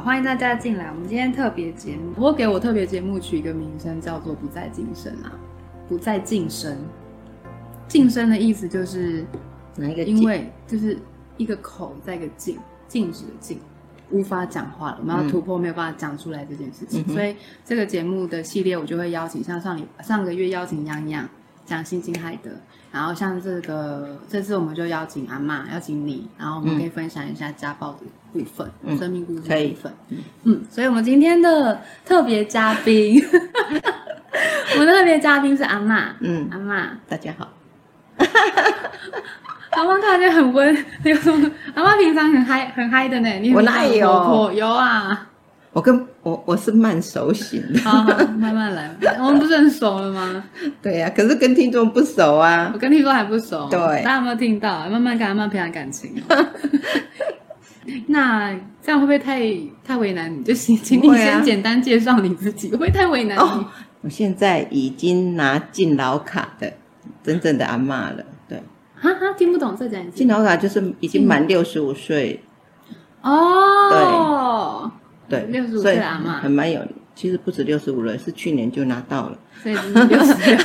好，欢迎大家进来。我们今天特别节目，我给我特别节目取一个名称，叫做“不再晋升”啊，“不再晋升”。晋升的意思就是哪一个？因为就是一个口在一个静，静止的静，无法讲话了，我们要突破没有办法讲出来这件事情。所以这个节目的系列，我就会邀请像上礼上个月邀请洋洋讲新津海德。然后像这个，这次我们就邀请阿妈，邀请你，然后我们可以分享一下家暴的部分，生命故事的部分。嗯，所以我们今天的特别嘉宾，我们的特别嘉宾是阿妈。嗯，阿妈，大家好。阿妈看起来很温，有什么？阿妈平常很嗨，很嗨的呢。你我哪有？有啊。我跟我我是慢熟型的，好，慢慢来。我们不是很熟了吗？对呀，可是跟听众不熟啊。我跟听众还不熟。对，大家有没有听到？慢慢跟他慢培养感情。那这样会不会太太为难你？就请请你先简单介绍你自己，会太为难你？我现在已经拿敬老卡的真正的阿妈了。对，哈哈，听不懂再讲一次。敬老卡就是已经满六十五岁。哦。对。对，六十五岁阿妈很蛮有，其实不止六十五了，是去年就拿到了，所以六十六。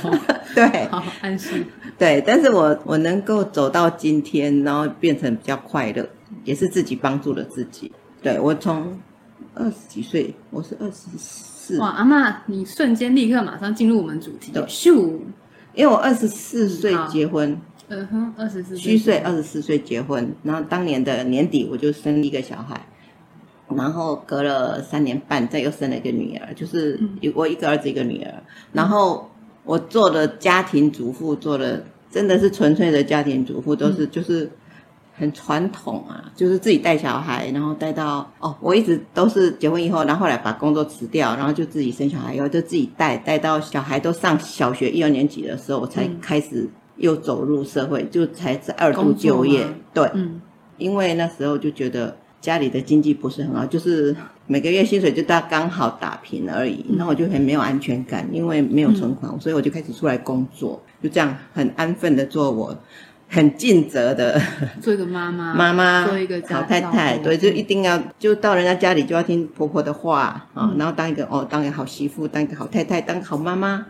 对，好安心。对，但是我我能够走到今天，然后变成比较快乐，也是自己帮助了自己。对我从二十几岁，我是二十四。哇，阿妈，你瞬间立刻马上进入我们主题，咻！因为我二十四岁结婚，嗯哼，二十四虚岁，二十四岁结婚，然后当年的年底我就生一个小孩。然后隔了三年半，再又生了一个女儿，就是我一个儿子一个女儿。然后我做的家庭主妇，做的真的是纯粹的家庭主妇，都是就是很传统啊，就是自己带小孩，然后带到哦，我一直都是结婚以后，然后后来把工作辞掉，然后就自己生小孩以后就自己带，带到小孩都上小学一二年级的时候，我才开始又走入社会，就才是二度就业。对，嗯，因为那时候就觉得。家里的经济不是很好，就是每个月薪水就大刚好打平而已，那我就很没有安全感，因为没有存款，所以我就开始出来工作，就这样很安分的做我很尽责的 做一个妈妈，妈妈做一个好太太，对，就一定要就到人家家里就要听婆婆的话啊，然后当一个哦，当一个好媳妇，当一个好太太，当好妈妈，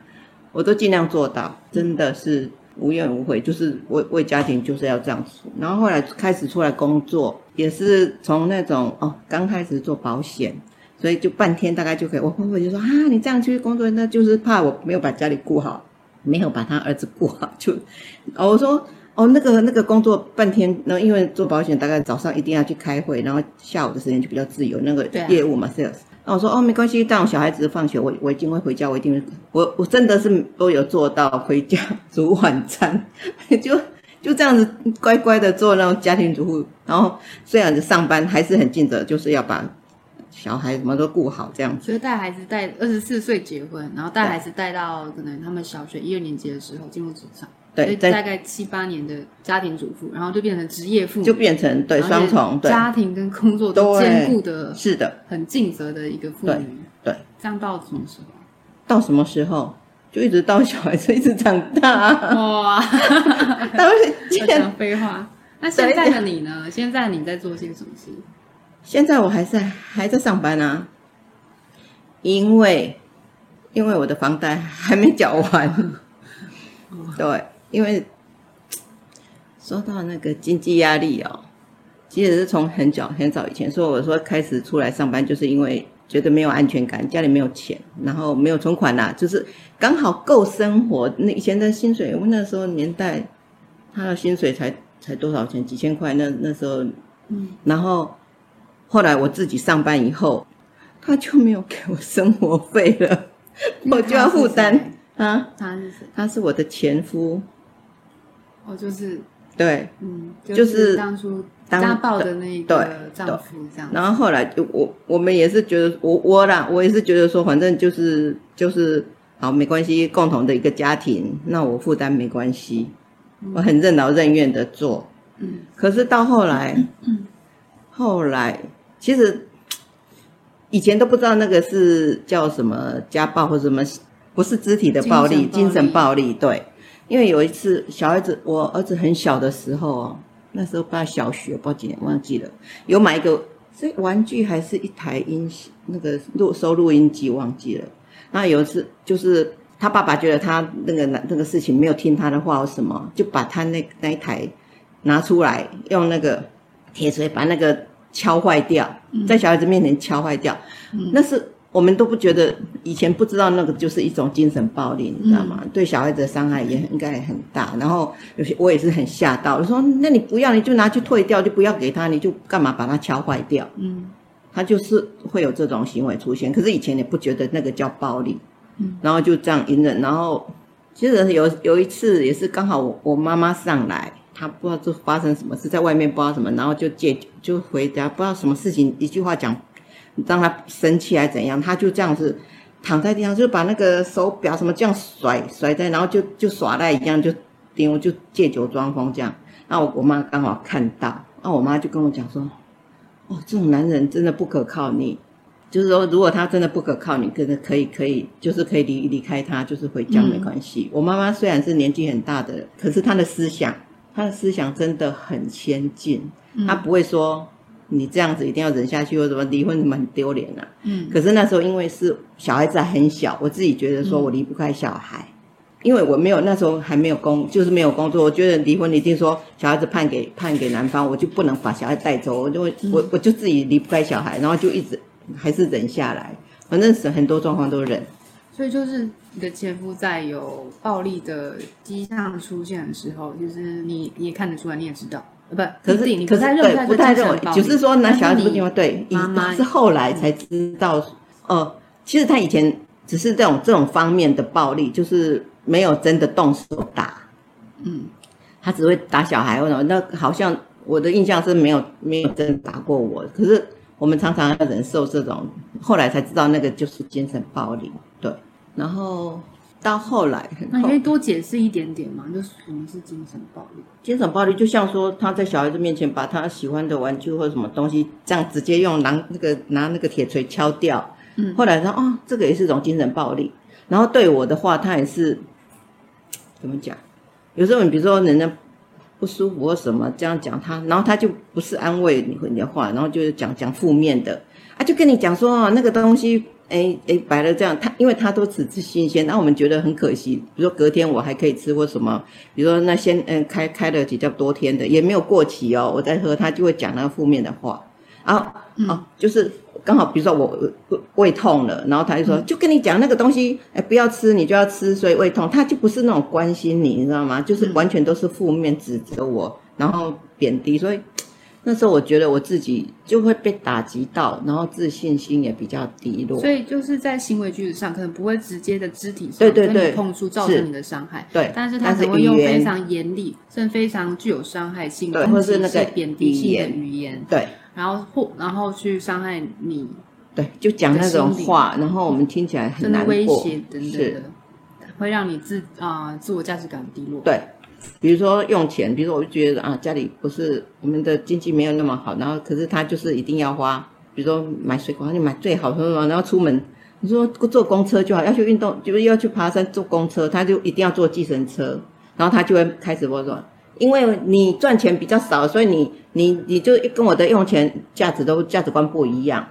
我都尽量做到，真的是。无怨无悔，就是为为家庭就是要这样子。然后后来开始出来工作，也是从那种哦，刚开始做保险，所以就半天大概就可以。我婆婆就说啊，你这样去工作，那就是怕我没有把家里顾好，没有把他儿子顾好。就哦，我说哦，那个那个工作半天，那因为做保险大概早上一定要去开会，然后下午的时间就比较自由，那个业务嘛，sales。那我说哦，没关系，但我小孩子放学，我我一定会回家，我一定会，我我真的是都有做到回家煮晚餐，就就这样子乖乖的做那种家庭主妇。然后虽然上班还是很尽责，就是要把小孩什么都顾好这样子。所以带孩子带二十四岁结婚，然后带孩子带到可能他们小学一二年级的时候进入职场。对，大概七八年的家庭主妇，然后就变成职业妇女，就变成对双重对，家庭跟工作都兼顾的，是的，很尽责的一个妇女。对，这样到什么时候？到什么时候？就一直到小孩子一直长大。哇，当然讲废话。那现在的你呢？现在你在做些什么事？现在我还在还在上班啊，因为因为我的房贷还没缴完。对。因为说到那个经济压力哦，其实是从很早很早以前说，我说开始出来上班，就是因为觉得没有安全感，家里没有钱，然后没有存款呐，就是刚好够生活。那以前的薪水，我那时候年代，他的薪水才才多少钱？几千块。那那时候，嗯，然后后来我自己上班以后，他就没有给我生活费了，我就要负担啊。他是谁？他是我的前夫。哦，就是对，嗯，就是当初家暴的那个丈夫这样。然后后来就我我们也是觉得我我啦，我也是觉得说，反正就是就是好没关系，共同的一个家庭，那我负担没关系，我很任劳任怨的做。嗯，可是到后来，嗯，后来其实以前都不知道那个是叫什么家暴或什么，不是肢体的暴力，精神暴力，对。因为有一次小孩子，我儿子很小的时候哦，那时候不知道小学不知道几年忘记了，有买一个是玩具还是一台音那个录收录音机忘记了。那有一次就是他爸爸觉得他那个那个事情没有听他的话或什么，就把他那那一台拿出来，用那个铁锤把那个敲坏掉，在小孩子面前敲坏掉。那是我们都不觉得，以前不知道那个就是一种精神暴力，你知道吗？对小孩子的伤害也应该很大。然后有些我也是很吓到，我说那你不要，你就拿去退掉，就不要给他，你就干嘛把它敲坏掉？嗯。他就是会有这种行为出现，可是以前也不觉得那个叫暴力，嗯，然后就这样隐忍，然后其实有有一次也是刚好我我妈妈上来，她不知道这发生什么事，在外面不知道什么，然后就借就回家，不知道什么事情，一句话讲让他生气还是怎样，他就这样子躺在地上，就把那个手表什么这样甩甩在，然后就就耍赖一样就丢，就借酒装疯这样，那我我妈刚好看到，那我妈就跟我讲说。哦，这种男人真的不可靠。你就是说，如果他真的不可靠，你真的可以可以，就是可以离离开他，就是回家没关系。我妈妈虽然是年纪很大的，可是她的思想，她的思想真的很先进。她不会说你这样子一定要忍下去，或什么离婚什么很丢脸啊。嗯。可是那时候因为是小孩子还很小，我自己觉得说我离不开小孩。因为我没有那时候还没有工，就是没有工作。我觉得离婚一定说小孩子判给判给男方，我就不能把小孩带走，我就我我就自己离不开小孩，然后就一直还是忍下来。反正是很多状况都忍。所以就是你的前夫在有暴力的迹象出现的时候，就是你也看得出来，你也知道，不，可是你不太认不太认为，就是说拿小孩子不听话，对，妈妈是后来才知道，哦，其实他以前只是这种这种方面的暴力，就是。没有真的动手打，嗯，他只会打小孩或者那好像我的印象是没有没有真的打过我，可是我们常常要忍受这种，后来才知道那个就是精神暴力，对，然后到后来，那你可以多解释一点点嘛？就什么是精神暴力？精神暴力就像说他在小孩子面前把他喜欢的玩具或者什么东西这样直接用拿那个拿那个铁锤敲掉，嗯，后来说哦，这个也是一种精神暴力，然后对我的话，他也是。怎么讲？有时候你比如说人家不舒服或什么这样讲他，然后他就不是安慰你你的话，然后就是讲讲负面的啊，就跟你讲说那个东西，哎哎摆了这样，他因为他都只吃新鲜，那我们觉得很可惜。比如说隔天我还可以吃或什么，比如说那先嗯开开了比较多天的也没有过期哦，我在喝，他就会讲那个负面的话，然后哦就是。刚好，比如说我胃痛了，然后他就说，就跟你讲那个东西，哎，不要吃，你就要吃，所以胃痛。他就不是那种关心你，你知道吗？就是完全都是负面指责我，然后贬低。所以那时候我觉得我自己就会被打击到，然后自信心也比较低落。所以就是在行为举止上，可能不会直接的肢体上对对对碰触造成你的伤害，对。但是他只会用非常严厉，甚至非常具有伤害性、或是那个贬低性的语言，对。然后或然后去伤害你，对，就讲那种话，然后我们听起来很难过，威胁等等的，会让你自啊自我价值感低落。对，比如说用钱，比如说我就觉得啊家里不是我们的经济没有那么好，然后可是他就是一定要花，比如说买水果，他就买最好的嘛，然后出门你说坐公车就好，要去运动就是要去爬山坐公车，他就一定要坐计程车，然后他就会开始我说。因为你赚钱比较少，所以你你你就跟我的用钱价值都价值观不一样。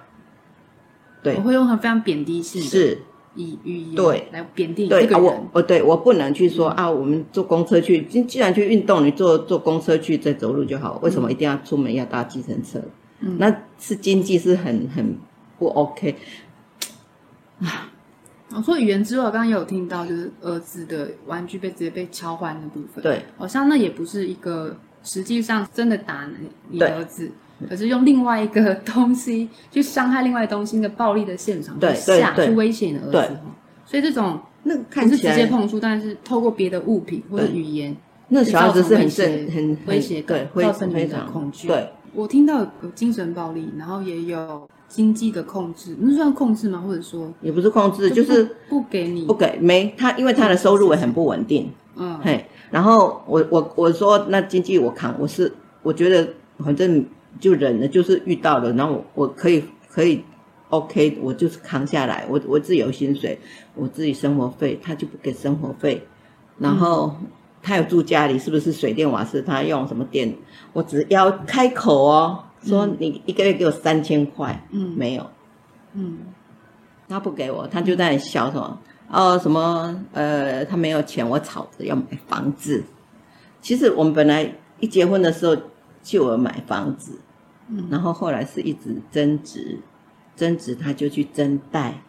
对，我会用很非常贬低性是以语言对来贬低这个人。我对我不能去说啊，我们坐公车去，既既然去运动，你坐坐公车去再走路就好，为什么一定要出门要搭计程车？嗯，那是经济是很很不 OK 啊。我说语言之外，刚刚也有听到，就是儿子的玩具被直接被敲坏那部分。对，好像那也不是一个实际上真的打你儿子，可是用另外一个东西去伤害另外东西的暴力的现场，对下去威胁你的儿子。所以这种那看是直接碰触，但是透过别的物品或者语言，那小孩子是很威很威胁，对，造成你的恐惧。对，我听到有精神暴力，然后也有。经济的控制，那算控制吗？或者说也不是控制，就是不给你不给没他，因为他的收入也很不稳定。嗯，嘿，然后我我我说那经济我扛，我是我觉得反正就忍了，就是遇到了，然后我我可以可以 OK，我就是扛下来，我我自己有薪水，我自己生活费，他就不给生活费，然后他有住家里，是不是水电瓦斯他用什么电？我只要开口哦。说你一个月给我三千块，嗯没有，嗯他不给我，他就在那里笑说，哦什么呃他没有钱，我吵着要买房子。其实我们本来一结婚的时候就有买房子，嗯然后后来是一直增值，增值他就去增贷，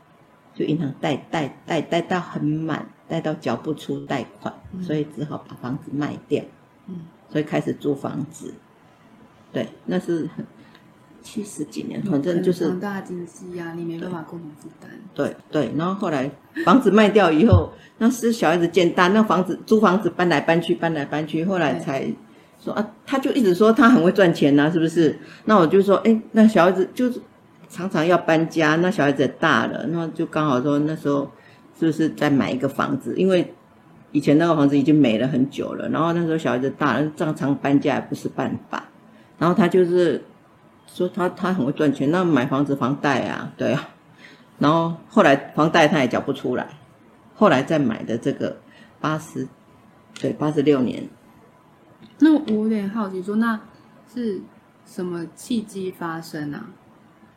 就银行贷贷贷贷到很满，贷到缴不出贷款，嗯所以只好把房子卖掉，嗯所以开始租房子。对，那是很七十几年，反正就是很大的经济压力，没办法共同负担。对对，然后后来房子卖掉以后，那是小孩子渐大，那房子租房子搬来搬去，搬来搬去，后来才说啊，他就一直说他很会赚钱呐、是不是？那我就说，哎，那小孩子就是常常要搬家，那小孩子也大了，那就刚好说那时候是不是再买一个房子？因为以前那个房子已经没了很久了，然后那时候小孩子大了，常常搬家也不是办法，然后他就是说他他很会赚钱，那买房子房贷啊，对啊。然后后来房贷他也缴不出来，后来再买的这个八十，对，八十六年，那我有点好奇说那是什么契机发生啊？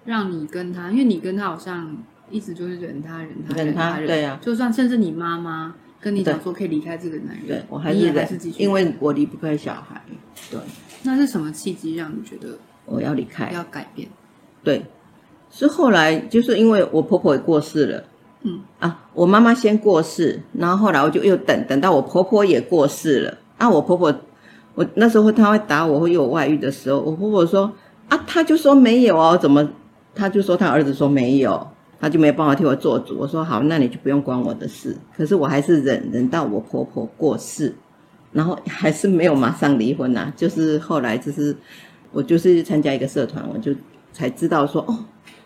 让你跟他，因为你跟他好像一直就是忍他忍他忍他他忍，对啊就算甚至你妈妈跟你讲说可以离开这个男人，对我还你是忍也还是继，续，因为我离不开小孩，对，那是什么契机让你觉得我要离开，要改变？对，是后来就是因为我婆婆也过世了。嗯啊，我妈妈先过世，然后后来我就又等等到我婆婆也过世了。啊，我婆婆，我那时候他会打我，会有外遇的时候，我婆婆说啊，他就说没有哦，怎么？他就说他儿子说没有，他就没办法替我做主。我说好，那你就不用管我的事。可是我还是忍忍到我婆婆过世，然后还是没有马上离婚呐、就是后来就是我就是参加一个社团，我就才知道说哦。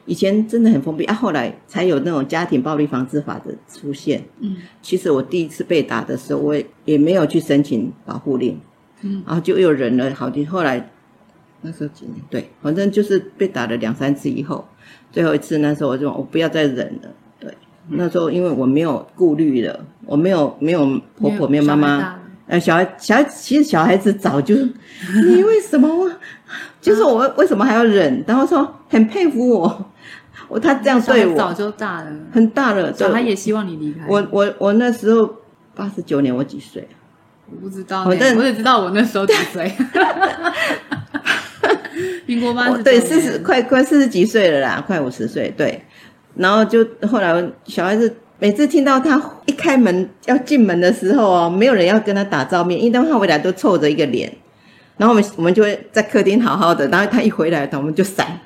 以前真的很封闭啊，后来才有那种家庭暴力防治法的出现。嗯其实我第一次被打的时候，我也也没有去申请保护令，嗯然后就又忍了好几。后来那时候几年，对，反正就是被打了两三次以后，最后一次那时候我就我不要再忍了。对，那时候因为我没有顾虑了，我没有没有婆婆没有妈妈，呃，小孩小孩其实小孩子早就，你为什么我，就是我为什么还要忍？然后说很佩服我，我他这样对我早就大了，很大了，小孩也希望你离开。我我我那时候八十九年，我几岁啊？我不知道呢，反正我只知道我那时候几岁。民国八十我对四十快快四十几岁了啦，快五十岁对。然后就后来小孩子每次听到他一开门要进门的时候哦，没有人要跟他打照面，因为他回来都臭着一个脸。然后我们我们就会在客厅好好的，然后他一回来，我们就闪，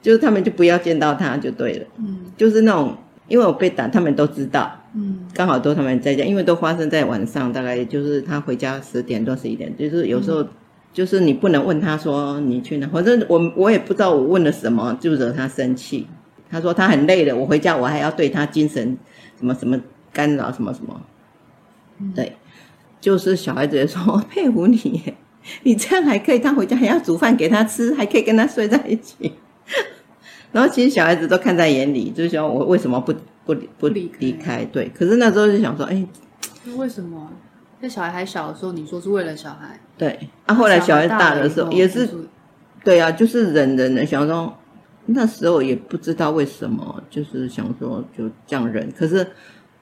就是他们就不要见到他就对了，嗯就是那种因为我被打，他们都知道。嗯刚好都他们在家，因为都发生在晚上，大概就是他回家十点多十一点，就是有时候、就是你不能问他说你去哪，反正我我也不知道我问了什么就惹他生气。他说他很累了，我回家我还要对他精神什么什么干扰什么什么，对，就是小孩子也说我 佩服你，你这样还可以，他回家还要煮饭给他吃，还可以跟他睡在一起。然后其实小孩子都看在眼里，就是说我为什么不不不离开离开？对，可是那时候就想说，哎，那为什么在小孩还小的时候，你说是为了小孩？对。啊，后来小孩大的时候也是，对啊，就是忍忍的，想说那时候也不知道为什么，就是想说就这样忍。可是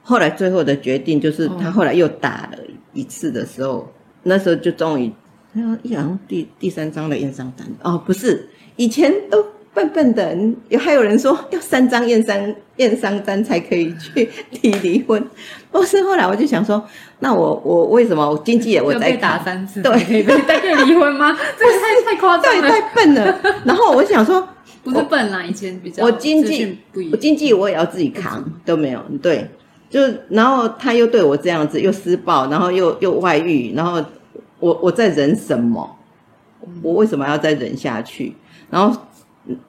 后来最后的决定就是哦他后来又打了一次的时候，那时候就终于，好像好像第第三张的验伤单哦，不是，以前都。笨笨的，有还有人说要三张验伤验伤单才可以去提离婚。不是，后来我就想说，那我 我为什么我经纪也我在要被打看三次，对可以被可以离婚吗？这个太太夸张对，了，太笨了。然后我想说，不是笨啦，以前比较我经济我经济我也要自己扛，都没有对，就然后他又对我这样子，又施暴，然后又又外遇，然后我我在忍什么？我为什么要再忍下去？然后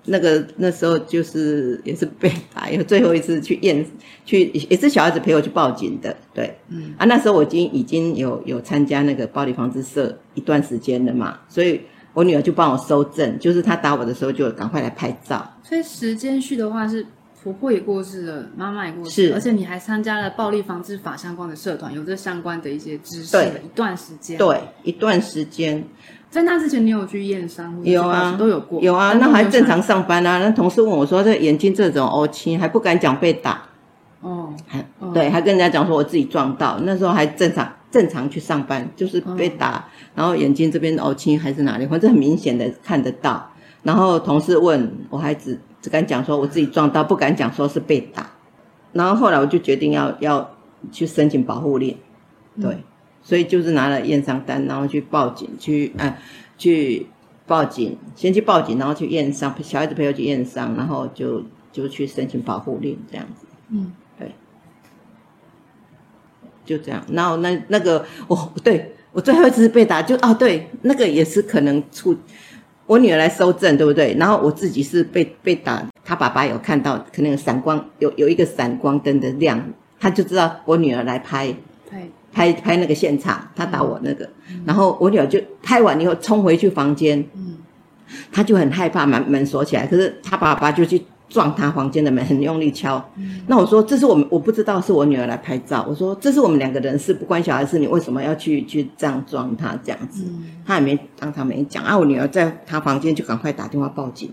那个那时候就是也是被打，有最后一次去验去也是小孩子陪我去报警的，对，嗯啊，那时候我已经已经有有参加那个暴力防治社一段时间了嘛，所以我女儿就帮我收证，就是她打我的时候就赶快来拍照。所以时间序的话是婆婆也过世了，妈妈也过世而且你还参加了暴力防治法相关的社团，有这相关的一些知识对一段时间。，对，一段时间，在那之前，你有去验伤有啊都有过，有啊，那还正常上班啊。那同事问我说：“这眼睛这种凹青还不敢讲被打，哦，还嗯对，还跟人家讲说我自己撞到。那时候还正常正常去上班，就是被打，然后眼睛这边凹青还是哪里，反正很明显的看得到。然后同事问我还只只敢讲说我自己撞到，不敢讲说是被打。然后后来我就决定要要去申请保护令，对，所以就是拿了验伤单，然后去报警，去呃去报警，先去报警，然后去验伤，小孩子陪我去验伤，然后就就去申请保护令这样子。嗯，对就这样。然后那那个哦，对我最后一次被打就哦，对，那个也是可能出我女儿来收证，对不对？然后我自己是被被打，她爸爸有看到，可能有闪光，有有一个闪光灯的亮，他就知道我女儿来拍对，拍拍那个现场，他打我那个，然后我女儿就拍完以后冲回去房间，嗯，他就很害怕，门门锁起来，可是他爸爸就去撞他房间的门，很用力敲。那我说这是我们我不知道是我女儿来拍照，我说这是我们两个人事不关小孩事，你为什么要去去这样撞他这样子？他也没当他没讲。啊，我女儿在他房间就赶快打电话报警。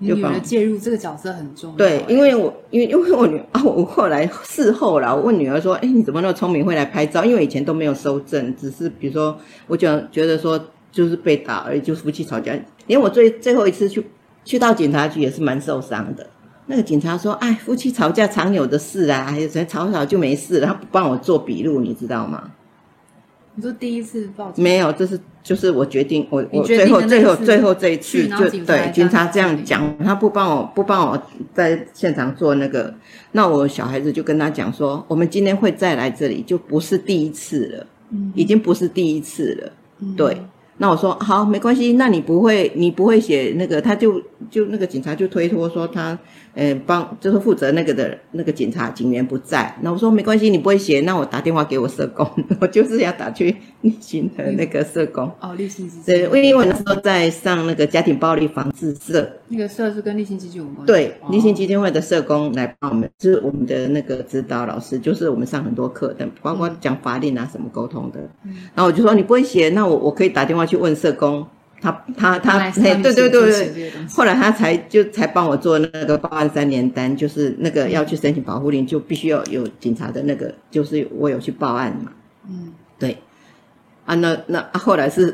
你女儿介入这个角色很重要。对，因为我因为因为我女啊，我后来事后啦，我问女儿说，哎，你怎么那么聪明会来拍照？因为以前都没有收证，只是比如说我讲觉得说就是被打而已，就夫妻吵架。连我最最后一次去去到警察局也是蛮受伤的。那个警察说，哎，夫妻吵架常有的事啊，还有谁吵吵就没事了，他不帮我做笔录，你知道吗？你说第一次报警，没有，这是就是我决定，我我最后最后最后这一次就对警察这这样讲，他不帮我不帮我在现场做那个，那我小孩子就跟他讲说，我们今天会再来这里，就不是第一次了，嗯。已经不是第一次了，嗯。对。那我说好，没关系。那你不会，你不会写那个，他就就那个警察就推脱说他，呃，帮就是负责那个的那个警察警员不在。那我说没关系，你不会写，那我打电话给我社工，我就是要打去立新的那个社工。哦，立信基对，因为我那时候在上那个家庭暴力防治社，那个社是跟立信基金有关。对，哦立信基金会的社工来帮我们，是我们的那个指导老师，就是我们上很多课的，包括讲法令啊什么沟通的。然后我就说你不会写，那我我可以打电话去问社工，他他他，来嘿对对对对。后来他才就才帮我做那个报案三联单，就是那个要去申请保护令，就必须要有警察的那个，就是我有去报案嘛。嗯对，啊，那那、啊、后来是，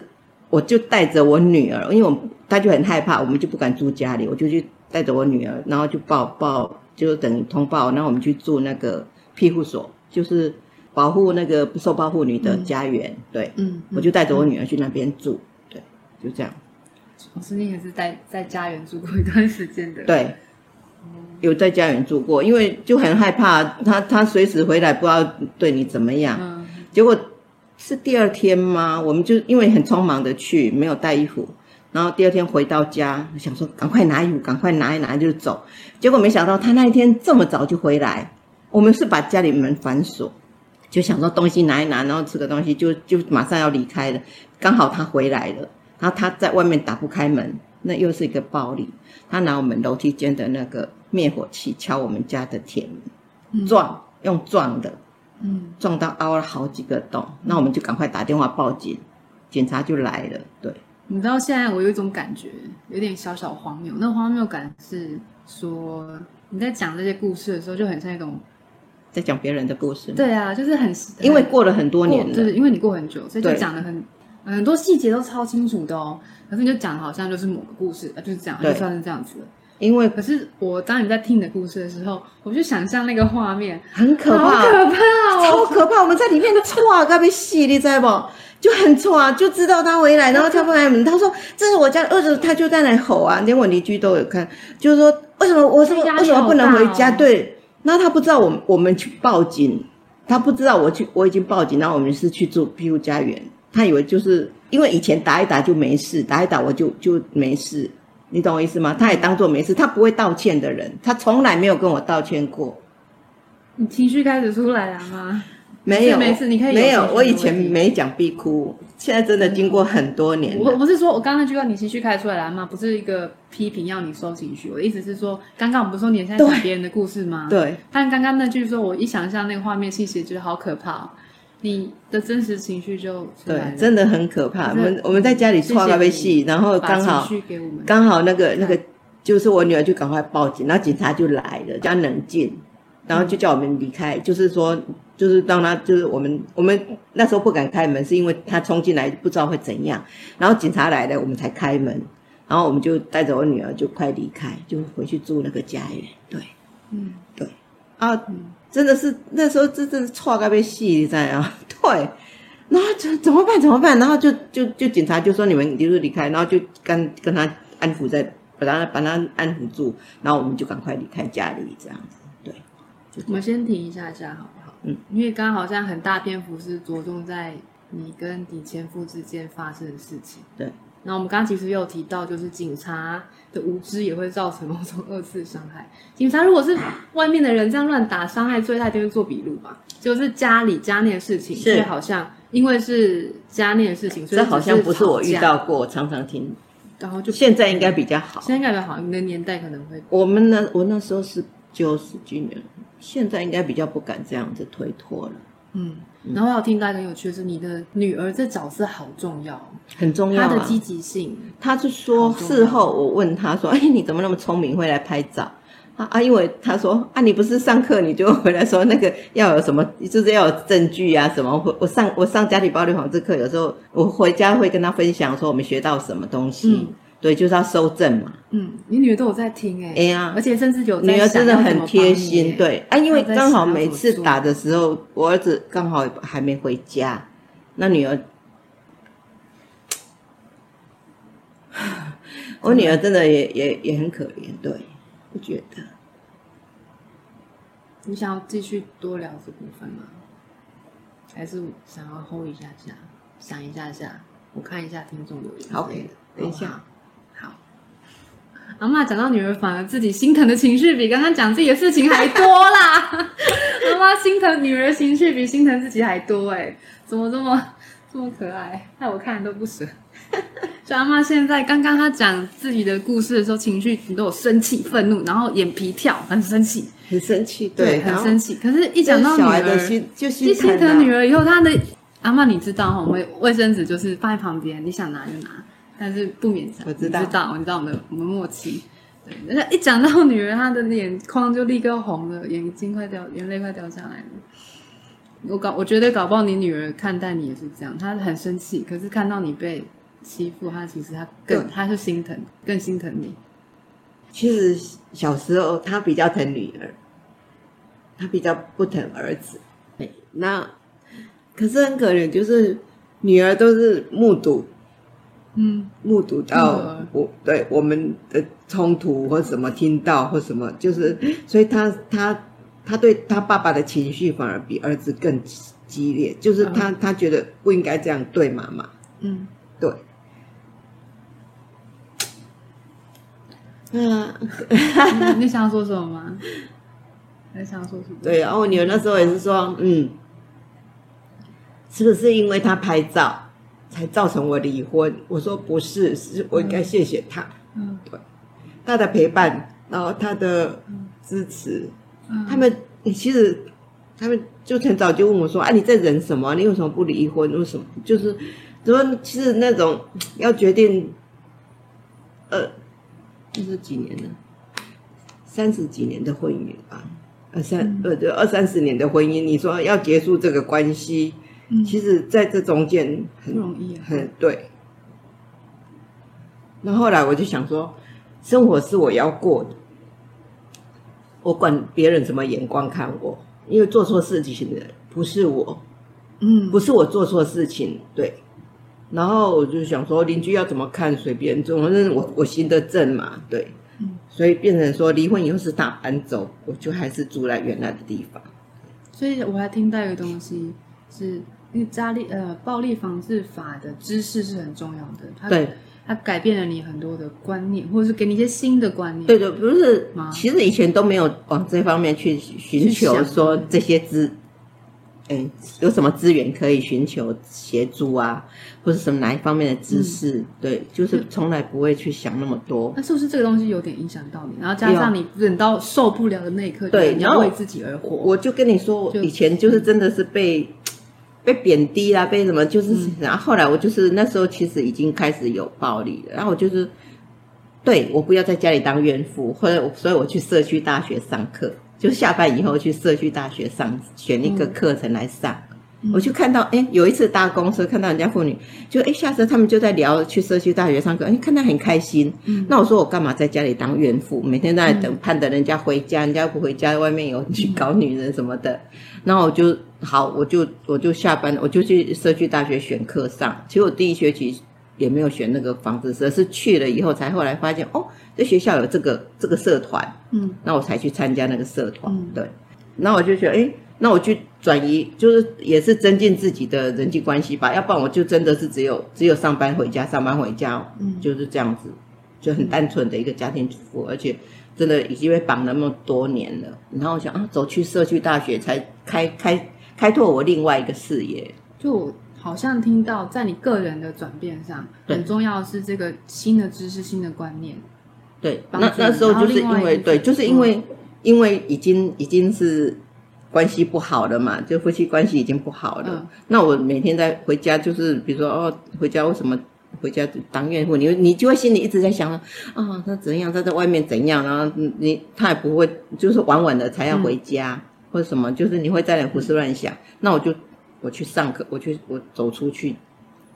我就带着我女儿，因为我她就很害怕，我们就不敢住家里，我就去带着我女儿，然后就报报，就等于通报，然后我们去住那个庇护所，就是保护那个不受保护女的家园。对，嗯，我就带着我女儿去那边住，对，就这样。我曾经也是在在家园住过一段时间的。，对，有在家园住过，因为就很害怕他，他随时回来不知道对你怎么样。嗯结果是第二天吗？我们就因为很匆忙的去，没有带衣服，然后第二天回到家，想说赶快拿衣服，赶快拿一拿就走。结果没想到他那一天这么早就回来，我们是把家里门反锁，就想说东西拿一拿，然后吃个东西就就马上要离开了。刚好他回来了，然后他在外面打不开门，那又是一个暴力，他拿我们楼梯间的那个灭火器敲我们家的铁门，撞用撞的。嗯，撞到凹了好几个洞，那我们就赶快打电话报警，警察就来了。对，你知道现在我有一种感觉，有点小小荒谬。那荒谬感是说你在讲这些故事的时候，就很像一种，在讲别人的故事，对啊，就是很因为过了很多年了，就是因为你过很久，所以就讲的很很多细节都超清楚的哦。可是你就讲好像就是某个故事，啊就是这样，对就算是这样子了。因为可是我当你在听你的故事的时候，我就想象那个画面，很可好怕，可怕哦！超可怕。我们在里面歘，该被戏，你知道不？就很歘，就知道他回来，然后他不开门，他说这是我家的儿子，他就在那里吼啊，连我邻居都有看，就是说为什么我什么这压力为什么不能回家？对，那他不知道我们我们去报警，他不知道我去我已经报警，然后我们是去住庇护家园，他以为就是因为以前打一打就没事，打一打我就就没事，你懂我意思吗？他也当做没事，他不会道歉的人，他从来没有跟我道歉过。你情绪开始出来了吗？没有，没事你可以有没有我以前没讲必哭，现在真的经过很多年了。我不是说我刚刚那句话你情绪开始出来了吗？不是一个批评要你收情绪，我的意思是说，刚刚我们不是说你现在讲对别人的故事吗？。对，但刚刚那句说，我一想象那个画面其实，觉得好可怕、哦。你的真实情绪就对，真的很可怕。我们我们在家里搓咖啡戏，然后刚好刚好那个那个就是我女儿就赶快报警，然后警察就来了，叫她冷静，然后就叫我们离开，就是说就是让他就是我们我们那时候不敢开门，是因为他冲进来不知道会怎样，然后警察来了，我们才开门，然后我们就带着我女儿就快离开，就回去住那个家园，对。嗯。对。啊，真的是那时候真的是错该被戏，你知道吗？对。然后怎怎么办？怎么办？然后就就就警察就说你们就是离开，然后就跟跟他安抚在，把他把他安抚住，然后我们就赶快离开家里，这样子。对，我们先停一下下好不好？嗯，因为刚刚好像很大篇幅是着重在你跟你前夫之间发生的事情。对。那我们刚刚其实也有提到，就是警察的无知也会造成某种二次伤害。警察如果是外面的人这样乱打，伤害最大一定会做笔录吧？就是家里家内的事情，所以好像因为是家内的事情，所以这好像不是我遇，到过，常常听。然后就现在应该比较好。现在比较好，你的年代可能会我们那我那时候是九十几年，现在应该比较不敢这样子推脱了，嗯。然后我有听到一个有趣的是，你的女儿这角色好重要，很重要、啊。她的积极性，她就说事后我问她说：“哎，你怎么那么聪明，会来拍照？”啊啊，因为她说啊，你不是上课你就回来说那个要有什么，就是要有证据啊什么。我我上我上家庭暴力防治课，有时候我回家会跟她分享说我们学到什么东西，嗯对，就是要收证嘛。嗯，你女儿都有在听哎、哎呀而且甚至有在女儿真的很贴心，耶，对啊，因为刚好每次打的时候，我儿子刚好还没回家，那女儿，我女儿真的也也也很可怜，对，我觉得你想要继续多聊这部分吗？还是想要 hold 一下下，想一下下，我看一下听众留言。好，OK，等一下阿妈讲到女儿，反而自己心疼的情绪比刚刚讲自己的事情还多啦。阿妈心疼女儿的情绪比心疼自己还多哎，怎么这么这么可爱？害我看都不舍。就阿妈现在刚刚她讲自己的故事的时候，情绪你都有生气、愤怒，然后眼皮跳，很生气，很生气，对，很生气。可是，一讲到女儿，心就一心心疼女儿以后，她的阿妈你知道哈，我们卫生纸就是放在旁边，你想拿就拿，但是不勉强。我知道你知道，你知道我们的我们默契。对，那一讲到女儿，她的眼眶就立刻红了，眼睛快掉，眼泪快掉下来了。我搞，我觉得搞不好你女儿看待你也是这样，她很生气，可是看到你被欺负，她其实她更她是心疼，更心疼你。其实小时候她比较疼女儿，她比较不疼儿子。对，那可是很可怜，就是女儿都是目睹嗯目睹到儿我对我们的冲突或什么听到或什么，就是所以他他他对他爸爸的情绪反而比儿子更激烈，就是他、他觉得不应该这样对妈妈，嗯，对。嗯你 你想说什么吗？还想说什么？对，然后我女儿那时候也是说，嗯，是不是因为他拍照才造成我离婚？我说不是，是我应该谢谢他，嗯对他的陪伴，然后他的支持。嗯，他们其实他们就很早就问我说，啊，你在忍什么？你为什么不离婚？为什么？就是怎么，其实那种要决定，呃，这是几年了？三十几年的婚姻吧，二三呃，就二三十年的婚姻，你说要结束这个关系，嗯其实在这中间很不容易啊。很对。那后来我就想说，生活是我要过的，我管别人什么眼光看我，因为做错事情的不是我，嗯，不是我做错事情，对。然后我就想说，邻居要怎么看随便，总之我我行得正嘛，对。嗯所以变成说离婚以后是打搬走，我就还是住在原来的地方。所以我还听到一个东西是，家力呃暴力防治法的知识是很重要的，它对，它改变了你很多的观念，或者是给你一些新的观念。对对，不是吗，其实以前都没有往这方面去寻求说这些资，嗯，有什么资源可以寻求协助啊，或者什么哪一方面的知识，嗯对，就是从来不会去想那么多。那是不是这个东西有点影响到你？然后加上你忍到受不了的那一刻，对你要为自己而活。我就跟你说，我以前就是真的是被被贬低啦，被什么，就是，然后后来我就是那时候其实已经开始有暴力了，然后我就是，对我不要在家里当怨妇，或者所以我去社区大学上课，就下班以后去社区大学上选一个课程来上。我就看到，哎，有一次搭公车看到人家妇女，就哎下车他们就在聊去社区大学上课，哎看他很开心。那我说我干嘛在家里当怨妇，每天在那等盼着人家回家，人家不回家，外面有去搞女人什么的。然后我就好，我就我就下班，我就去社区大学选课上。其实我第一学期也没有选那个房子社，是去了以后才后来发现，哦，这学校有这个这个社团，嗯，那我才去参加那个社团。嗯对，那我就觉得，哎。那我去转移，就是也是增进自己的人际关系吧，要不然我就真的是只有只有上班回家，上班回家，嗯就是这样子，就很单纯的一个家庭主妇，而且真的已经被绑那么多年了。然后我想啊，走去社区大学才开开开拓我另外一个视野。就我好像听到，在你个人的转变上，很重要的是这个新的知识、新的观念。对，那那时候就是因为对，就是因为因为已经已经是。关系不好了嘛，就夫妻关系已经不好了。嗯。那我每天在回家，就是比如说哦，回家为什么回家当怨妇？你你就会心里一直在想啊，他怎样，他在外面怎样，然后你他也不会，就是晚晚的才要回家、或者什么，就是你会在那胡思乱想。那我就我去上课，我去我走出去，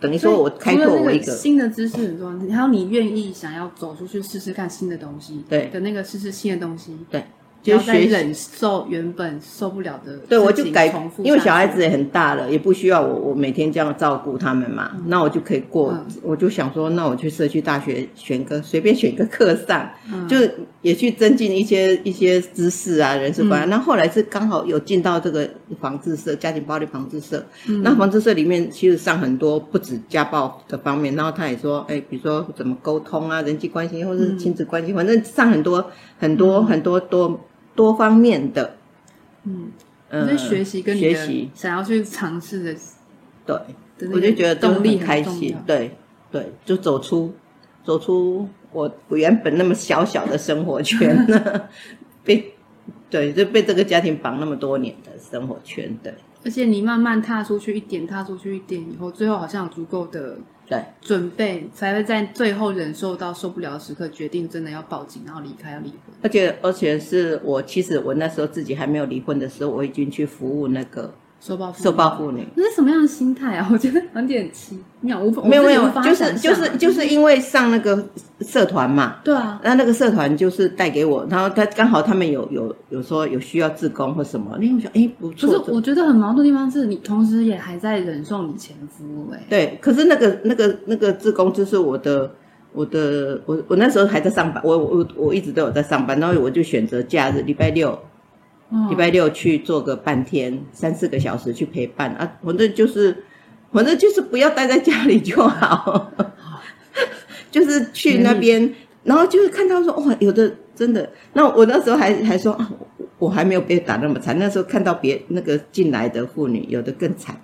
等于说我开拓我一个新的知识很重要，还有你愿意想要走出去试试看新的东西，对。的那个试试新的东西，对，就是学忍受原本受不了的对，我就改，因为小孩子也很大了，也不需要我我每天这样照顾他们嘛，那我就可以过，嗯我就想说，那我去社区大学选个随便选个课上，嗯就也去增进一些一些知识啊，人事观。那、后来是刚好有进到这个防治社，家庭暴力防治社。那防治社里面其实上很多不止家暴的方面，然后他也说，哎，比如说怎么沟通啊，人际关系或者是亲子关系，反正上很多很多、很多多多方面的。嗯，学习跟学习，想要去尝试的对，我就觉得都动力很开心对对，就走出走出我我原本那么小小的生活圈，被对就被这个家庭绑那么多年的生活圈，对。而且你慢慢踏出去一点，踏出去一点以后，最后好像有足够的对准备，才会在最后忍受到受不了的时刻，决定真的要报警，然后离开，要离婚。而且而且是我其实我那时候自己还没有离婚的时候，我已经去服务那个受暴妇女受暴妇女。那是什么样的心态啊？我觉得有点奇妙，无法没有没有就是就是就是因为上那个社团嘛，对啊，那那个社团就是带给我，然后他刚好他们有有有说有需要自工或什么，因为我想哎不可错，是我觉得很矛盾的地方是你同时也还在忍受你前夫哎、对，可是那个那个那个自工就是我的我的我我那时候还在上班，我我我一直都有在上班，然后我就选择假日礼拜六嗯礼拜六去做个半天三四个小时去陪伴啊，反正就是反正就是不要待在家里就好，就是去那边，然后就是看到说哇，有的真的，那我那时候还还说啊，我还没有被打那么惨，那时候看到别那个进来的妇女，有的更惨，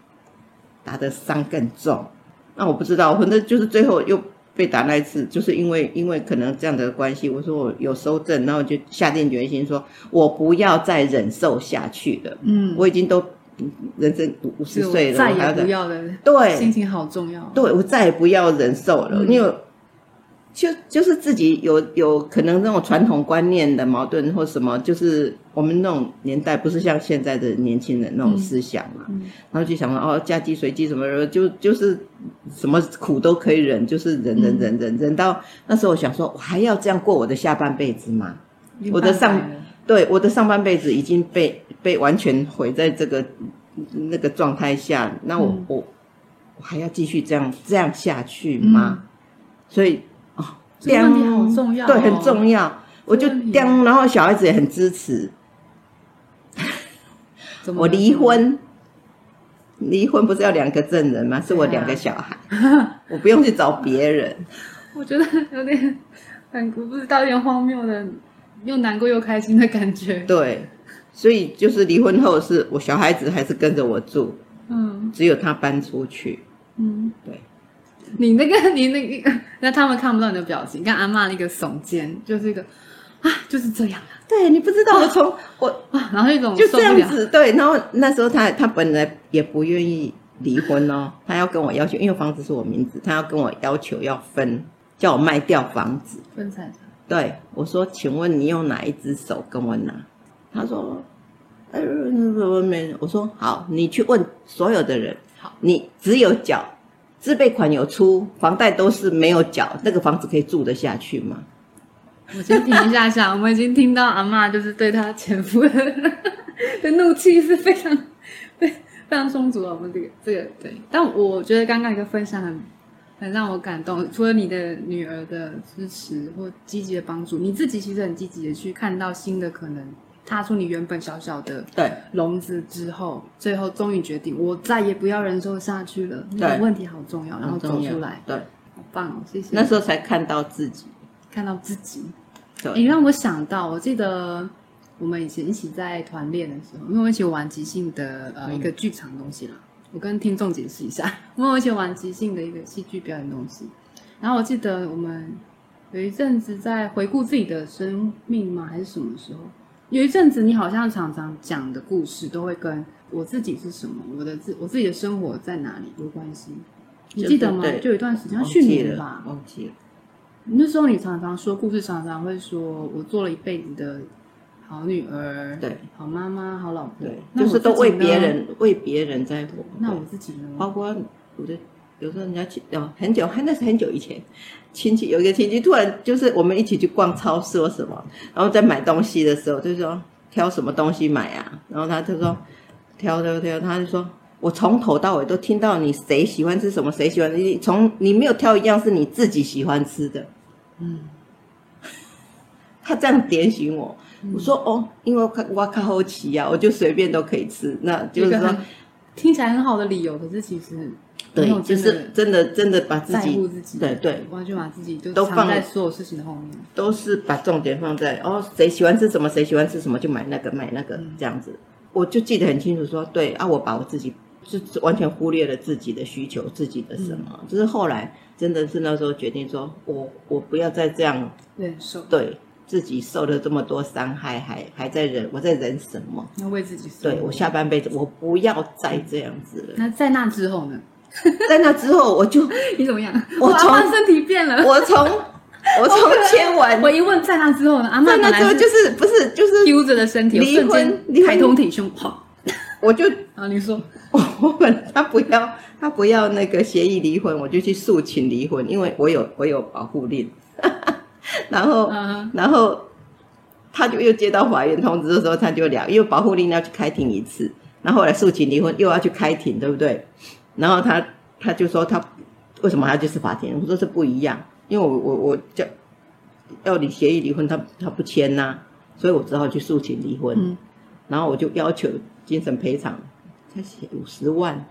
打的伤更重，那我不知道，反正就是最后又。被打那一次，就是因为因为可能这样的关系，我说我有收证，然后就下定决心说，我不要再忍受下去了。嗯，我已经都嗯人生五十岁了，再也我还要不要了，对心情好重要。对我再也不要忍受了，嗯因为就就是自己有有可能那种传统观念的矛盾或什么，就是我们那种年代不是像现在的年轻人那种思想嘛，嗯然后就想说哦，嫁鸡随鸡什么的，就就是什么苦都可以忍，就是忍忍忍忍忍到那时候，我想说，我还要这样过我的下半辈子吗？我的上对，我的上半辈子已经被被完全毁在这个那个状态下，那我、嗯我我还要继续这样这样下去吗？所以哦，这个问题好重要哦对，很重要。我就这个问题叮，然后小孩子也很支持 我离婚。离婚不是要两个证人吗？是我两个小孩，我不用去找别人。我觉得有点很不知道，有点荒谬的，又难过又开心的感觉。对，所以就是离婚后是我小孩子还是跟着我住，嗯只有他搬出去。嗯，对。你那个，你那个，那他们看不到你的表情。看阿嬷那个耸肩，就是一个啊，就是这样对你不知道，我从我啊，然后一种就。这样子，对。然后那时候他他本来也不愿意离婚哦，他要跟我要求，因为房子是我名字，他要跟我要求要分，叫我卖掉房子。分财产。对我说：“请问你用哪一只手跟我拿？”他说：“呃，没。”我说：“好，你去问所有的人。好，你只有缴自备款有出，房贷都是没有缴，那个房子可以住得下去吗？”我先停一下下，我们已经听到阿妈就是对她前夫的的怒气是非常非非常充足的。我们这个这个对，但我觉得刚刚一个分享很很让我感动。除了你的女儿的支持或积极的帮助，你自己其实很积极的去看到新的可能，踏出你原本小小的对笼子之后，最后终于决定我再也不要忍受下去了。那对个问题好重要，然后走出来，对，好棒哦！谢谢。那时候才看到自己。看到自己。对你让我想到，我记得我们以前一起在团练的时候，因为我们一起玩即兴的呃、一个剧场东西啦。我跟听众解释一下，我们一起玩即兴的一个戏剧表演东西。然后我记得我们有一阵子在回顾自己的生命吗？还是什么时候？有一阵子你好像常常讲的故事都会跟我自己是什么，我的自我自己的生活在哪里有关系。你记得吗？对就有一段时间，去年吧，忘记了。那时候你常常说故事，常常会说我做了一辈子的好女儿，对，好妈妈，好老婆，对，就是都为别。人为别人在活。那我自己呢？包括我的，有时候人家亲哦，很久，那是很久以前，亲戚有一个亲戚突然就是我们一起去逛超市或什么，然后在买东西的时候就说挑什么东西买啊，然后他就说挑挑挑，他就说我从头到尾都听到你谁喜欢吃什么，谁喜欢你从你没有挑一样是你自己喜欢吃的，嗯，他这样点醒我。我说哦，因为我看我看好奇呀，我就随便都可以吃。那就是说，听起来很好的理由，可是其实对就是真的真的把自己自己，对对，完全把自己就都放在所有事情的后面。都是把重点放在哦，谁喜欢吃什么，谁喜欢吃什么就买那个买那个这样子。我就记得很清楚说，对啊，我把我自己就是完全忽略了自己的需求，自己的什么，就是后来真的是那时候决定说，我我不要再这样忍受，对自己受了这么多伤害，还还在忍，我在忍什么？要为自己受对我下半辈子我不要再这样子了。那在那之后呢？在那之后，我就 你怎么样？我从身体变了。我从 我从签完我一问在那之后呢？阿妈在那本来之后就是不是就是丢着的身体，离婚开通体胸，好。我就啊，你说，我本他不要他不要那个协议离婚，我就去诉请离婚，因为我有我有保护令，然后、嗯然后他就又接到法院通知的时候，他就聊，因为保护令要去开庭一次，然后后来诉请离婚又要去开庭，对不对？然后他他就说他为什么还要去司法庭？我说这不一样，因为我我我叫要你协议离婚，他他不签呐、所以我只好去诉请离婚。嗯然后我就要求精神赔偿，才写五十万，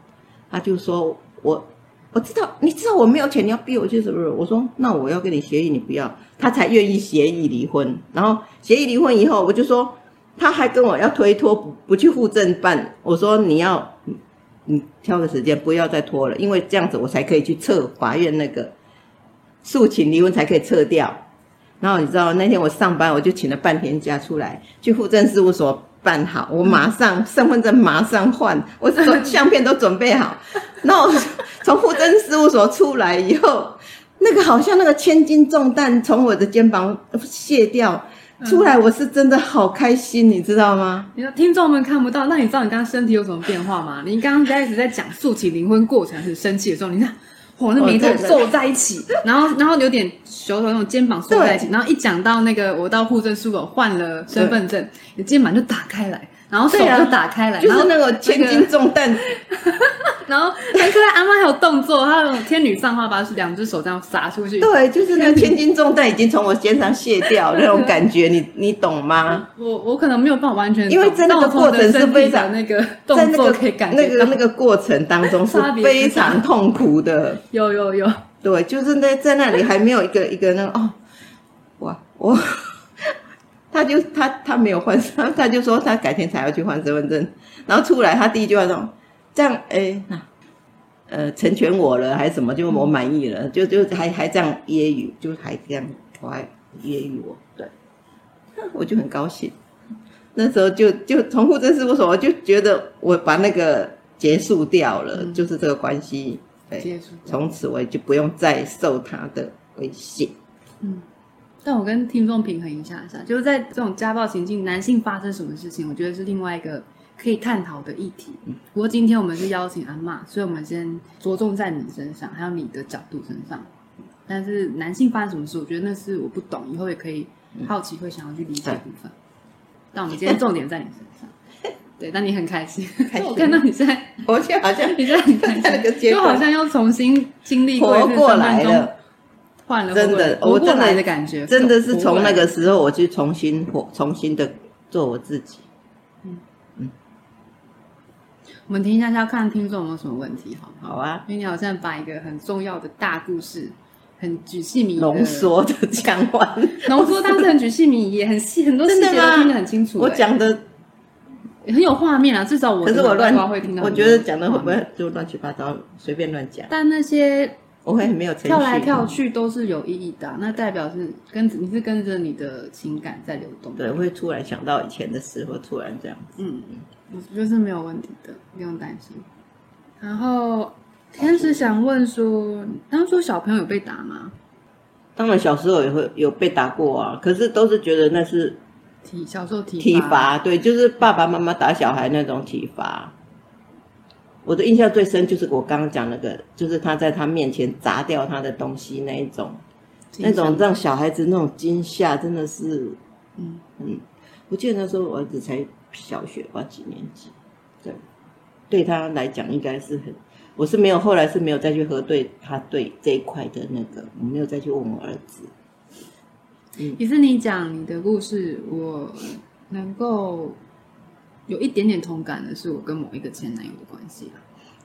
他就说我我知道，你知道我没有钱，你要逼我去是不是？我说那我要跟你协议，你不要，他才愿意协议离婚。然后协议离婚以后，我就说他还跟我要推脱，不不去户政办。我说你要你你挑个时间，不要再拖了，因为这样子我才可以去撤法院那个诉请离婚才可以撤掉。然后你知道那天我上班，我就请了半天假出来去户政事务所办好，我马上 身份证马上换，我所相片都准备好。那我从户政事务所出来以后，那个好像那个千斤重担从我的肩膀卸掉，出来我是真的好开心，你知道吗？你说听众们看不到，那你知道你刚刚身体有什么变化吗？你刚刚在一直在讲诉起离婚过程很生气的时候，你看，我那眉头皱在一起，然后然后有点手头那种肩膀缩在一起，然后一讲到那个我到户政事务所换了身份证，你肩膀就打开来，然后手就打开来，然后就是那个千斤重担，然后很可爱，阿妈还有动作，她有天女散花把两只手这样撒出去。对，就是那个千斤重担已经从我肩上卸掉 那种感觉，你你懂吗？我我可能没有办法完全懂，因为在那个过程是非常的那个在动那个作可以感觉到那个那个过程当中是非常痛苦的。有有有，对，就是那在那里还没有一个一个那个哦，哇，我他就他他没有换他，他就说他改天才要去换身份证，然后出来他第一句话说这样哎那呃成全我了还是什么，就我满意了，就就还还这样揶揄，就还这样我还揶揄我，对，我就很高兴。那时候就就从户政事务所，我就觉得我把那个结束掉了，嗯就是这个关系，对，结束。从此我就不用再受他的威胁。嗯，但我跟听众平衡一下下，就是在这种家暴情境，男性发生什么事情，我觉得是另外一个可以探讨的议题。不过今天我们是邀请阿妈，所以我们先着重在你身上，还有你的角度身上。但是男性发生什么事，我觉得那是我不懂，以后也可以好奇会想要去理解的部分。但我们今天重点在你身上，对，但你很开心，开心。我看到你现在，我就好像你现在很开心，就好像又重新经历过活一次过来了，换了真的我真的来的感觉，真的是从那个时候我去重新活，重新的做我自己。嗯我们听一下，要看听众有没有什么问题，好不好？好啊，因为你好像把一个很重要的大故事，很举细迷浓，缩的 讲完，浓缩当时很举细靡遗，很细，很多细节都听得很清楚。我哎讲的，很有画面啊，至少我可是我乱会听到我觉得讲的会不？会就乱七八糟，随便乱讲？但那些我会很没有。跳来跳去都是有意义的啊、那代表是跟你是跟着你的情感在流动。对，会突然想到以前的事，或突然这样。嗯，我觉得是没有问题的，不用担心。然后天使想问说，当初小朋友有被打吗？当然小时候也会有被打过啊，可是都是觉得那是体小时候体体罚，对，就是爸爸妈妈打小孩那种体罚。我的印象最深就是我刚刚讲那个，就是他在他面前砸掉他的东西那一种，那种让小孩子那种惊吓，真的是，嗯。嗯，我记得那时候我儿子才小学吧，几年级，对，对他来讲应该是很，我是没有后来是没有再去核对他对这一块的那个，我没有再去问我儿子，嗯。也是你讲你的故事，我能够有一点点同感的是，我跟某一个前男友的关系啦。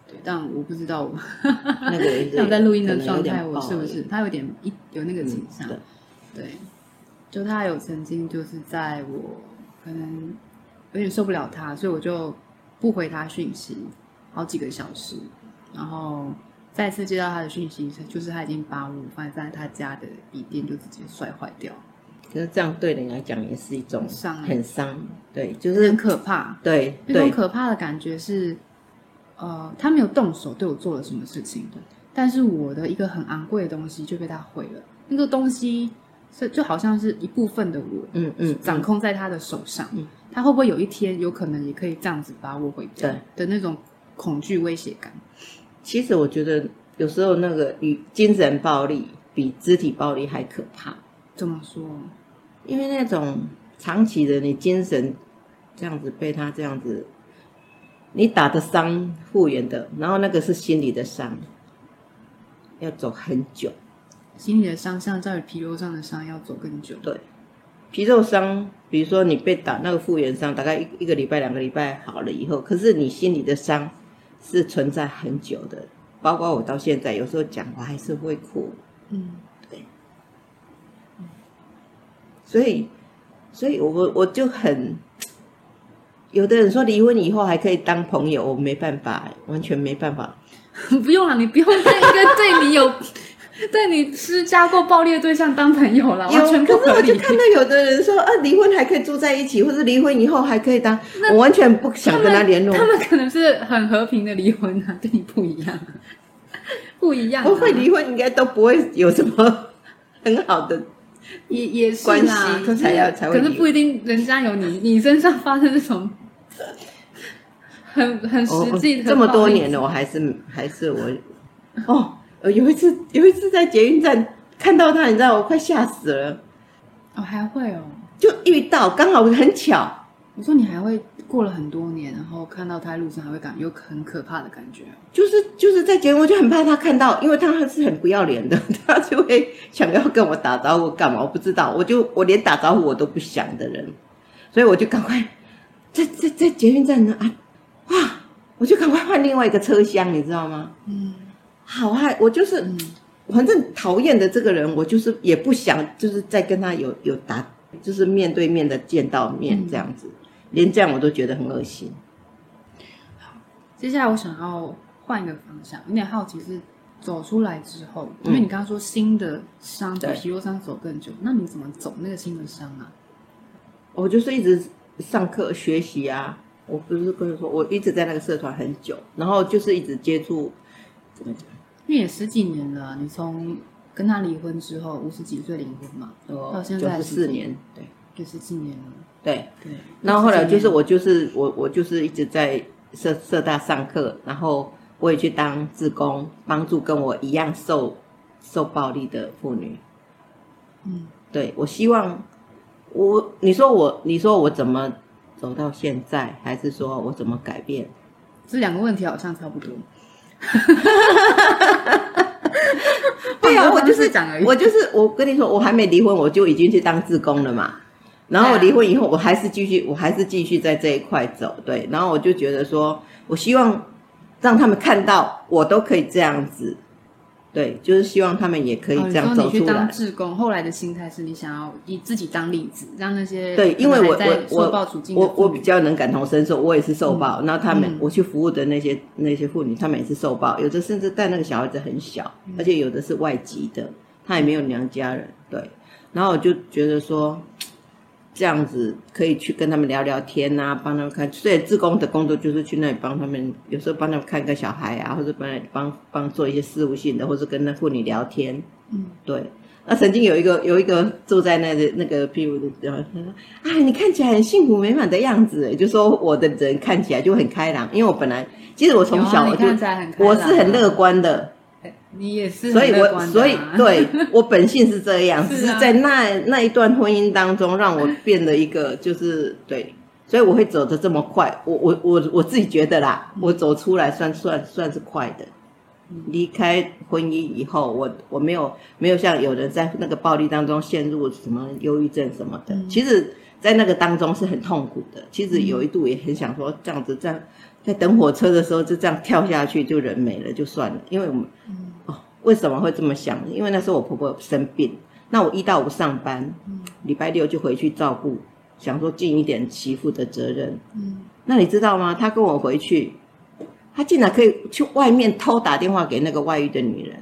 对，但我不知道我那个我 在录音的状态，我是不是他有点一有那个倾向？嗯对，就他有曾经就是在我可能有点受不了他，所以我就不回他讯息好几个小时，然后再次接到他的讯息，就是他已经把我放在他家的笔电就直接摔坏掉，可是这样对人来讲也是一种伤欸很伤，对，就是很可怕。对那种可怕的感觉是，呃，他没有动手对我做了什么事情，但是我的一个很昂贵的东西就被他毁了。那个东西是就好像是一部分的我，嗯嗯，掌控在他的手上。嗯他会不会有一天有可能也可以这样子把我毁掉对的那种恐惧威胁感？其实我觉得有时候那个与精神暴力比肢体暴力还可怕，怎么说？因为那种长期的你精神这样子被他这样子，你打的伤复原的，然后那个是心理的伤，要走很久。心理的伤相较于皮肉上的伤要走更久。对，皮肉伤，比如说你被打那个复原伤，大概一一个礼拜、两个礼拜好了以后，可是你心里的伤是存在很久的。包括我到现在，有时候讲我还是会哭。嗯，所以，所以我我就很，有的人说离婚以后还可以当朋友，我没办法，完全没办法。不用了，你不用跟一个对你有。对你施加过暴力的对象当朋友了，完全不可是。我就看到有的人说啊，离婚还可以住在一起，或者离婚以后还可以当，我完全不想跟他联络。他们可能是很和平的离婚啊，跟你不一样，不一样、啊。不会离婚应该都不会有什么很好的，也也是关啦，系可是才要才会可是不一定，人家有你 你身上发生这种 很很实际的、哦这么多年了，我还是还是我哦。呃，有一次，有一次在捷运站看到他，你知道，我快吓死了。哦，还会哦。就遇到，刚好很巧。我说你还会过了很多年，然后看到他在路上还会感有很可怕的感觉。就是就是在捷运，我就很怕他看到，因为他是很不要脸的，他就会想要跟我打招呼干嘛？我不知道，我就我连打招呼我都不想的人，所以我就赶快在在在捷运站呢啊，哇！我就赶快换另外一个车厢，你知道吗？嗯。好害，我就是，嗯反正讨厌的这个人，我就是也不想，就是再跟他有有打，就是面对面的见到面嗯这样子，连这样我都觉得很恶心。接下来我想要换一个方向，有点好奇是走出来之后，嗯因为你刚刚说新的伤比对皮肉伤走更久，那你怎么走那个新的伤啊？我就是一直上课学习啊，我不是跟你说，我一直在那个社团很久，然后就是一直接触，怎么讲？因为也十几年了，你从跟他离婚之后，五十几岁离婚嘛，到现在十四年，对也十几年了。对。对，然后后来就是我我就是我我就是一直在社社大上课，然后我也去当志工，帮助跟我一样受受暴力的妇女。嗯，对我希望我你说我你说我怎么走到现在，还是说我怎么改变？这两个问题好像差不多。对啊，我就是式讲而已我就是我跟你说，我还没离婚，我就已经去当志工了嘛。然后我离婚以后，我还是继续，我还是继续在这一块走，对。然后我就觉得说，我希望让他们看到我都可以这样子，对，就是希望他们也可以哦这样你说你去当走出来。志工，后来的心态是你想要以自己当例子，让那些对，因为我在我受暴处境的我我比较能感同身受，我也是受暴。然后他们、嗯我去服务的那些那些妇女，她们也是受暴，有的甚至带那个小孩子很小，嗯而且有的是外籍的，她也没有娘家人。对，然后我就觉得说，这样子可以去跟他们聊聊天啊，帮他们看。所以志工的工作就是去那里帮他们，有时候帮他们看个小孩啊，或者帮帮帮做一些事务性的，或者跟那妇女聊天。嗯，对。那曾经有一个有一个住在那个那个譬如的，然后他说：“啊，你看起来很幸福美满的样子。”就说我的人看起来就很开朗，因为我本来其实我从小我就我是很乐观的，你也是所以我所以对 我本性是这样，是啊只是在那那一段婚姻当中，让我变得一个就是对，所以我会走得这么快。我我我我自己觉得啦，我走出来算算算是快的。离开婚姻以后，我我没有没有像有人在那个暴力当中陷入什么忧郁症什么的。其实，在那个当中是很痛苦的。其实有一度也很想说，这样子这样，在等火车的时候就这样跳下去，就人没了就算了。因为我们哦，为什么会这么想？因为那时候我婆婆生病，那我一到五上班，礼拜六就回去照顾，想说尽一点媳妇的责任。嗯那你知道吗？他跟我回去，他竟然可以去外面偷打电话给那个外遇的女人。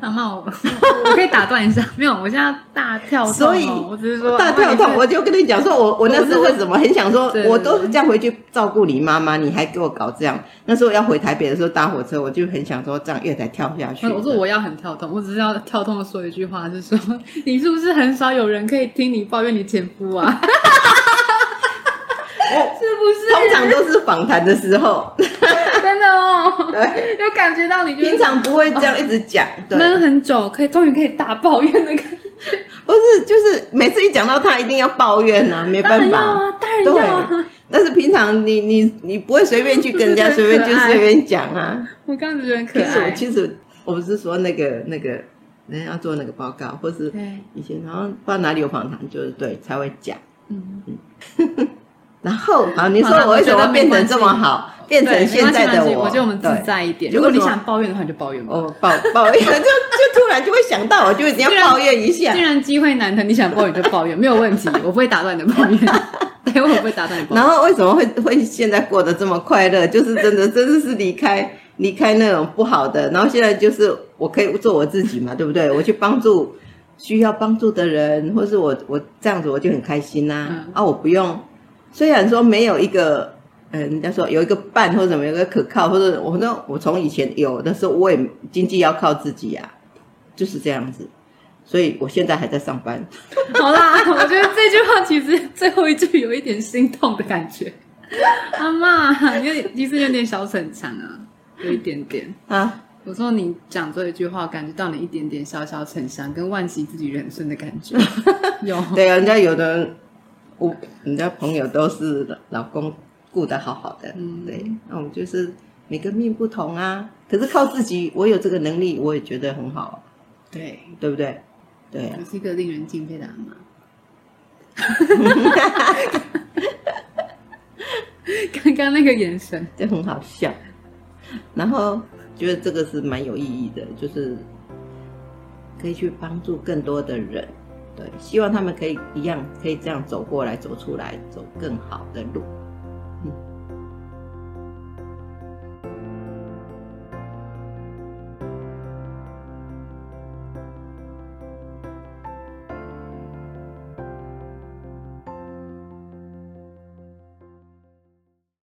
阿妈，我 我可以打断一下，没有，我现在大跳痛哦，所以我只是说大跳痛，我就跟你讲说，我我那时候为什么很想说我都是这样回去照顾你妈妈，你还给我搞这样。那时候要回台北的时候搭火车，我就很想说这样月台跳下去。我说我要很跳痛，我只是要跳痛的说一句话，是说你是不是很少有人可以听你抱怨你前夫啊？我是不通常都是访谈的时候，真的哦？对，有感觉到你就平常不会这样一直讲，对，闷很久，可以终于可以大抱怨的感觉。不是，就是每次一讲到他，一定要抱怨啊，没办法。啊，当然要啊。对，但是平常你你你不会随便去跟人家 随便就随便讲啊。我刚刚觉得很可其实我爱。其实我不是说那个那个人家要做那个报告，或是，以前好像不知道哪里有访谈，就是对才会讲。嗯嗯，然后好，你说我为什么变成这么好，变成现在的我？我觉得我们自在一点。如果你想抱怨的话，你就抱怨吧。哦，抱 抱怨就就突然就会想到，我就一定要 抱怨一下既。然机会难得，你想抱怨就抱怨，没有问题，我不会打断你的抱怨。对，我不会打断你抱怨。然后为什么会会现在过得这么快乐？就是真的，真的是离开离开那种不好的，然后现在就是我可以做我自己嘛，对不对？我去帮助需要帮助的人，或是我我这样子我就很开心呐、嗯啊。我不用，虽然说没有一个，呃，人家说有一个伴或者什么有一个可靠，或者我那我从以前有的时候我也经济要靠自己啊，就是这样子。所以我现在还在上班，好啦，我觉得这句话其实最后一句有一点心痛的感觉。阿妈，有点其实有点小逞强啊，有一点点。啊，我说你讲这一句话，感觉到你一点点小小逞强，跟惋惜自己人生的感觉。有，对啊，人家有的人，我人家朋友都是老公顾得好好的，嗯对，那我们就是每个命不同啊。可是靠自己，我有这个能力，我也觉得很好啊，对，对不对？对啊你，是一个令人敬佩的阿妈。刚刚那个眼神，就很好笑。然后觉得这个是蛮有意义的，就是可以去帮助更多的人，希望他们可以一样可以这样走过来、走出来、走更好的路。